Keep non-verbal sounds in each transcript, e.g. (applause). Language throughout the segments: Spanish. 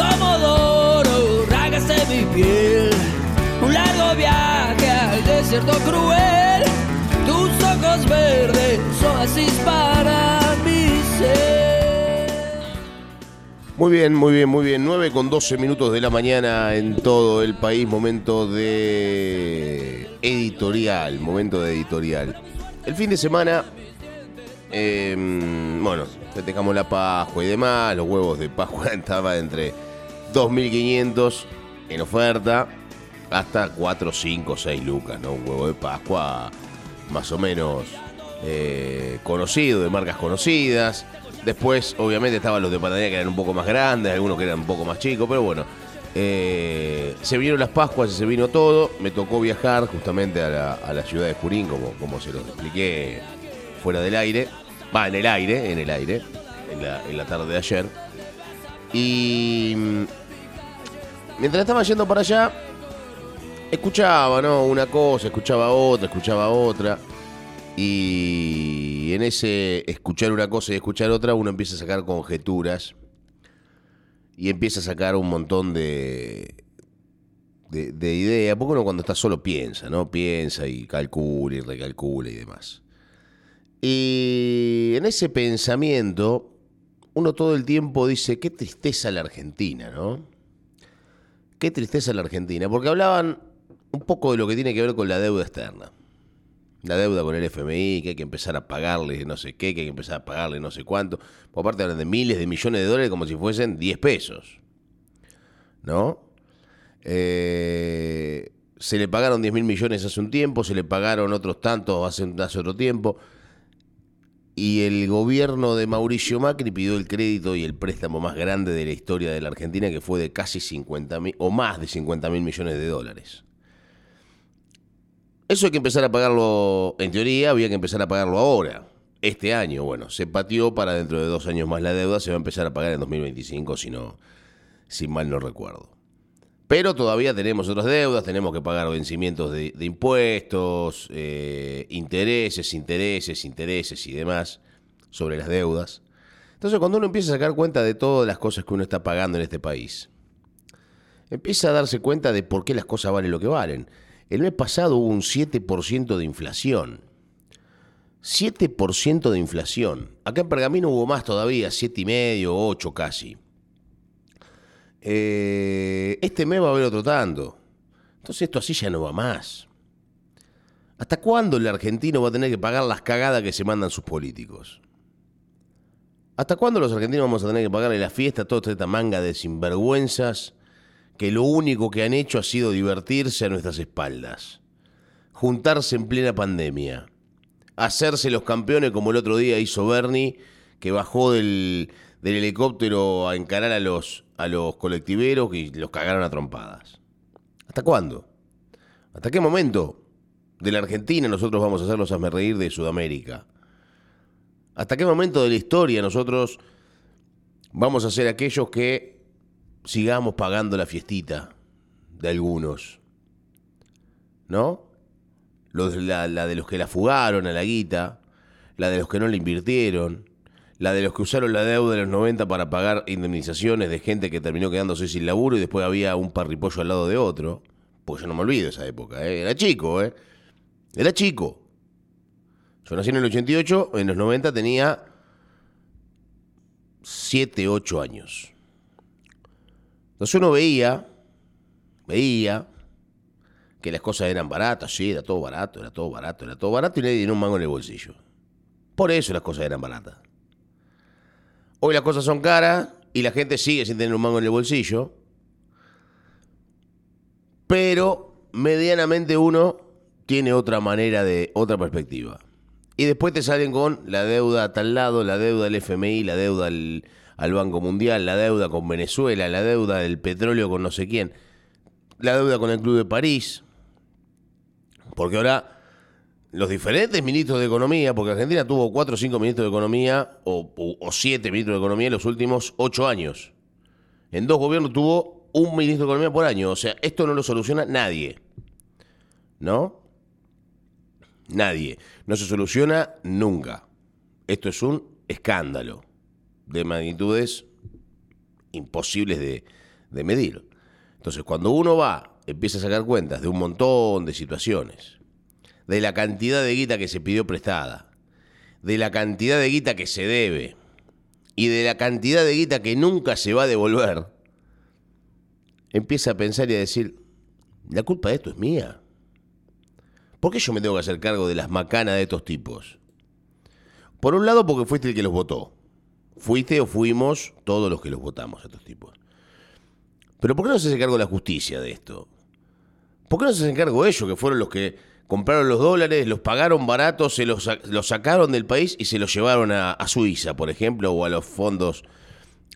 Comodoro, rágase mi piel. Un largo viaje al desierto cruel. Tus ojos verdes, oasis para mi ser. Muy bien, muy bien, muy bien. 9 con 12 minutos de la mañana en todo el país. Momento de editorial. Momento de editorial. El fin de semana, eh, bueno, festejamos la Pascua y demás. Los huevos de Pascua (laughs) estaban entre 2.500 en oferta hasta 4, 5, 6 lucas, ¿no? Un huevo de Pascua más o menos eh, conocido, de marcas conocidas. Después, obviamente, estaban los de panadería que eran un poco más grandes, algunos que eran un poco más chicos, pero bueno. eh, se vinieron las Pascuas y se vino todo. Me tocó viajar justamente a la, a la ciudad de Jurín, como, como se lo expliqué fuera del aire. Va, en el aire, en el aire, en la, en la tarde de ayer. Y mientras estaba yendo para allá, escuchaba, ¿no? Una cosa, escuchaba otra, escuchaba otra. Y en ese escuchar una cosa y escuchar otra, uno empieza a sacar conjeturas. Y empieza a sacar un montón de, de, de ideas. Porque uno cuando está solo piensa, ¿no? Piensa y calcula y recalcula y demás. Y en ese pensamiento, uno todo el tiempo dice, qué tristeza la Argentina, ¿no? Qué tristeza la Argentina. Porque hablaban un poco de lo que tiene que ver con la deuda externa. La deuda con el FMI, que hay que empezar a pagarle no sé qué, que hay que empezar a pagarle no sé cuánto. Por parte hablan de miles de millones de dólares como si fuesen 10 pesos. ¿No? Eh, se le pagaron 10 mil millones hace un tiempo, se le pagaron otros tantos hace, hace otro tiempo. Y el gobierno de Mauricio Macri pidió el crédito y el préstamo más grande de la historia de la Argentina, que fue de casi 50 mil, o más de 50 mil millones de dólares. Eso hay que empezar a pagarlo, en teoría, había que empezar a pagarlo ahora, este año. Bueno, se pateó para dentro de dos años más la deuda, se va a empezar a pagar en 2025, si, no, si mal no recuerdo. Pero todavía tenemos otras deudas, tenemos que pagar vencimientos de, impuestos, eh, intereses, intereses, intereses y demás sobre las deudas. Entonces, cuando uno empieza a sacar cuenta de todas las cosas que uno está pagando en este país, empieza a darse cuenta de por qué las cosas valen lo que valen. El mes pasado hubo un 7% de inflación. 7% de inflación. Acá en Pergamino hubo más todavía, 7,5, 8 casi. Eh, este mes va a haber otro tanto. Entonces esto así ya no va más. ¿Hasta cuándo el argentino va a tener que pagar las cagadas que se mandan sus políticos? ¿Hasta cuándo los argentinos vamos a tener que pagarle la fiesta a toda esta manga de sinvergüenzas que lo único que han hecho ha sido divertirse a nuestras espaldas? Juntarse en plena pandemia. Hacerse los campeones como el otro día hizo Bernie, que bajó del, del helicóptero a encarar a los, a los colectiveros y los cagaron a trompadas. ¿Hasta cuándo? ¿Hasta qué momento de la Argentina nosotros vamos a hacerlos hazme reír de Sudamérica? ¿Hasta qué momento de la historia nosotros vamos a ser aquellos que sigamos pagando la fiestita de algunos? ¿No? Los- la, la de los que la fugaron a la guita, la de los que no la invirtieron, la de los que usaron la deuda de los 90 para pagar indemnizaciones de gente que terminó quedándose sin laburo y después había un parripollo al lado de otro. Pues yo no me olvido esa época, ¿eh? era chico, ¿eh? Era chico. Yo nací en el 88, en los 90 tenía 7, 8 años. Entonces uno veía, veía que las cosas eran baratas, sí, era todo barato, era todo barato, era todo barato y nadie tenía un mango en el bolsillo. Por eso las cosas eran baratas. Hoy las cosas son caras y la gente sigue sin tener un mango en el bolsillo. Pero medianamente uno tiene otra manera de, otra perspectiva. Y después te salen con la deuda a tal lado, la deuda del FMI, la deuda al, al Banco Mundial, la deuda con Venezuela, la deuda del petróleo con no sé quién, la deuda con el Club de París. Porque ahora los diferentes ministros de Economía, porque Argentina tuvo cuatro o cinco ministros de Economía, o, siete ministros de Economía en los últimos ocho años. En dos gobiernos tuvo un ministro de Economía por año. O sea, esto no lo soluciona nadie. ¿No? Nadie. No se soluciona nunca. Esto es un escándalo de magnitudes imposibles de, de medir. Entonces, cuando uno va, empieza a sacar cuentas de un montón de situaciones, de la cantidad de guita que se pidió prestada, de la cantidad de guita que se debe y de la cantidad de guita que nunca se va a devolver, empieza a pensar y a decir, la culpa de esto es mía. ¿Por qué yo me tengo que hacer cargo de las macanas de estos tipos? Por un lado, porque fuiste el que los votó. Fuiste o fuimos todos los que los votamos a estos tipos. Pero ¿por qué no se hace cargo la justicia de esto? ¿Por qué no se hacen cargo ellos, que fueron los que compraron los dólares, los pagaron baratos, se los, sacaron del país y se los llevaron a, Suiza, por ejemplo, o a los fondos,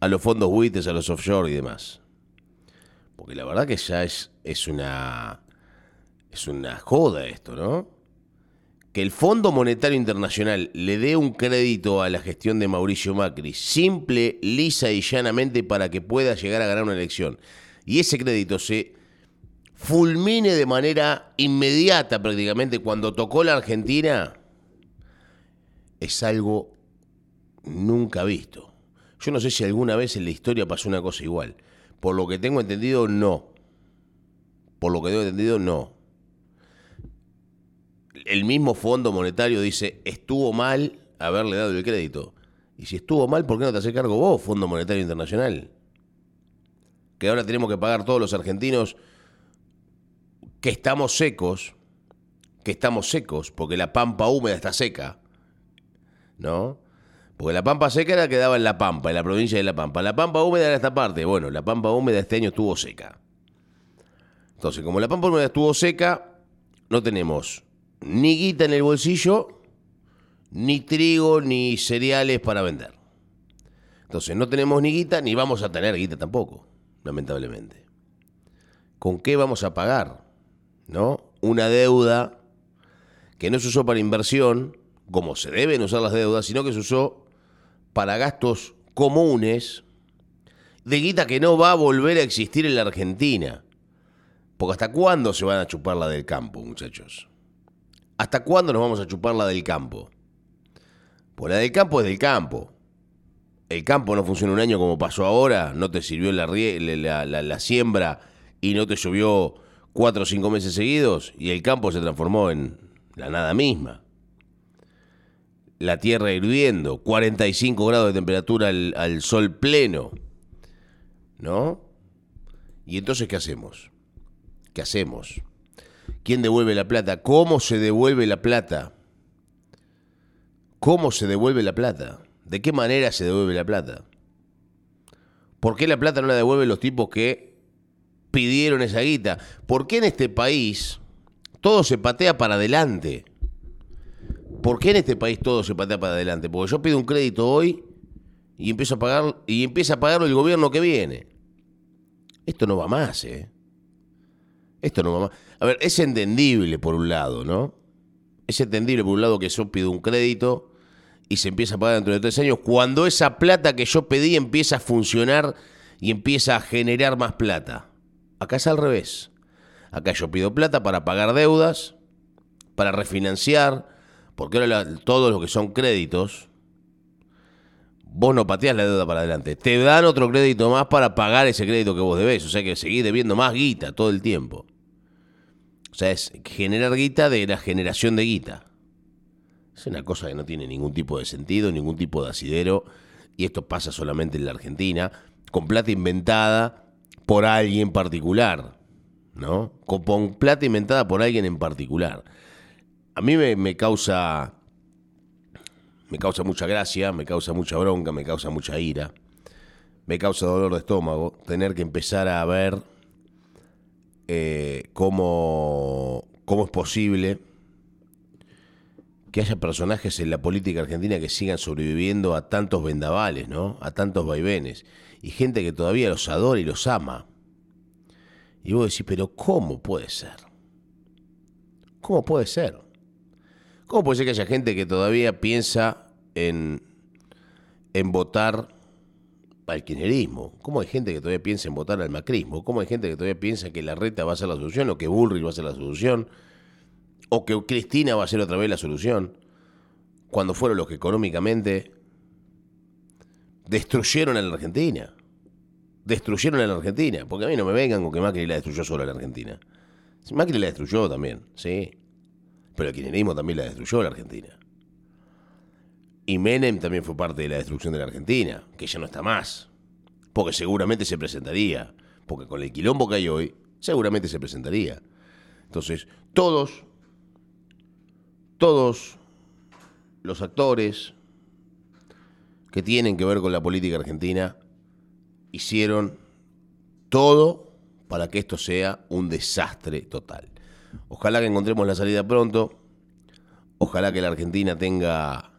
a los fondos buitres, a los offshore y demás? Porque la verdad que ya es, es una. Es una joda esto, ¿no? que el Fondo Monetario Internacional le dé un crédito a la gestión de Mauricio Macri, simple, lisa y llanamente para que pueda llegar a ganar una elección, y ese crédito se fulmine de manera inmediata prácticamente cuando tocó la Argentina, es algo nunca visto. Yo no sé si alguna vez en la historia pasó una cosa igual. Por lo que tengo entendido, no. Por lo que tengo entendido, no el mismo Fondo Monetario dice, estuvo mal haberle dado el crédito. Y si estuvo mal, ¿por qué no te hace cargo vos, Fondo Monetario Internacional? Que ahora tenemos que pagar todos los argentinos que estamos secos, que estamos secos, porque la pampa húmeda está seca, ¿no? Porque la pampa seca era la que daba en La Pampa, en la provincia de La Pampa. La pampa húmeda era esta parte. Bueno, la pampa húmeda este año estuvo seca. Entonces, como la pampa húmeda estuvo seca, no tenemos ni guita en el bolsillo, ni trigo, ni cereales para vender. Entonces no tenemos ni guita, ni vamos a tener guita tampoco, lamentablemente. ¿Con qué vamos a pagar? ¿No? Una deuda que no se usó para inversión, como se deben usar las deudas, sino que se usó para gastos comunes de guita que no va a volver a existir en la Argentina. Porque hasta cuándo se van a chupar la del campo, muchachos. ¿Hasta cuándo nos vamos a chupar la del campo? Pues la del campo es del campo. El campo no funciona un año como pasó ahora, no te sirvió la, la, siembra y no te llovió cuatro o cinco meses seguidos y el campo se transformó en la nada misma. La tierra hirviendo, 45 grados de temperatura al, al sol pleno. ¿No? ¿Y entonces qué hacemos? ¿Qué hacemos? ¿Quién devuelve la plata? ¿Cómo se devuelve la plata? ¿Cómo se devuelve la plata? ¿De qué manera se devuelve la plata? ¿Por qué la plata no la devuelven los tipos que pidieron esa guita? ¿Por qué en este país todo se patea para adelante? ¿Por qué en este país todo se patea para adelante? Porque yo pido un crédito hoy y empiezo a pagar y empieza a pagarlo el gobierno que viene. Esto no va más, ¿eh? Esto no va más. A ver, es entendible por un lado, ¿no? Es entendible por un lado que yo pido un crédito y se empieza a pagar dentro de tres años cuando esa plata que yo pedí empieza a funcionar y empieza a generar más plata. Acá es al revés. Acá yo pido plata para pagar deudas, para refinanciar, porque ahora todos los que son créditos, vos no pateás la deuda para adelante. Te dan otro crédito más para pagar ese crédito que vos debés. O sea que seguís debiendo más guita todo el tiempo. O sea, es generar guita de la generación de guita. Es una cosa que no tiene ningún tipo de sentido, ningún tipo de asidero, y esto pasa solamente en la Argentina, con plata inventada por alguien particular, ¿no? Con, plata inventada por alguien en particular. A mí me, me causa. Me causa mucha gracia, me causa mucha bronca, me causa mucha ira, me causa dolor de estómago tener que empezar a ver eh, cómo, cómo es posible que haya personajes en la política argentina que sigan sobreviviendo a tantos vendavales, ¿no? A tantos vaivenes. Y gente que todavía los adora y los ama. Y vos decís, pero ¿cómo puede ser? ¿Cómo puede ser? ¿Cómo puede ser que haya gente que todavía piensa en, en votar al kirchnerismo? ¿Cómo hay gente que todavía piensa en votar al macrismo? ¿Cómo hay gente que todavía piensa que la reta va a ser la solución o que Bullrich va a ser la solución? ¿O que Cristina va a ser otra vez la solución? Cuando fueron los que económicamente destruyeron a la Argentina. destruyeron a la Argentina. Porque a mí no me vengan con que Macri la destruyó solo a la Argentina. Macri la destruyó también, sí. Pero el kirchnerismo también la destruyó a la Argentina. Y Menem también fue parte de la destrucción de la Argentina, que ya no está más. Porque seguramente se presentaría. Porque con el quilombo que hay hoy, seguramente se presentaría. Entonces, todos, todos los actores que tienen que ver con la política argentina hicieron todo para que esto sea un desastre total. Ojalá que encontremos la salida pronto. Ojalá que la Argentina tenga,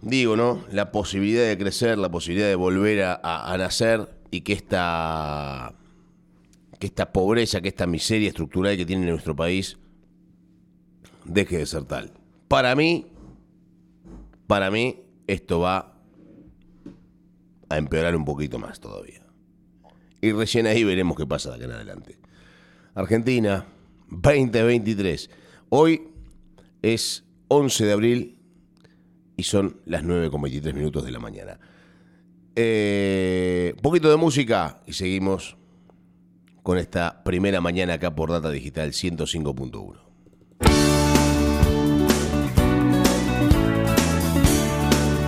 digo, ¿no? La posibilidad de crecer, la posibilidad de volver a, nacer y que esta, que esta pobreza, que esta miseria estructural que tiene nuestro país deje de ser tal. Para mí, para mí, esto va a empeorar un poquito más todavía. Y recién ahí veremos qué pasa de acá en adelante. Argentina, 2023. Hoy es 11 de abril y son las 9.23 minutos de la mañana. Eh, poquito de música y seguimos con esta primera mañana acá por Data Digital 105.1.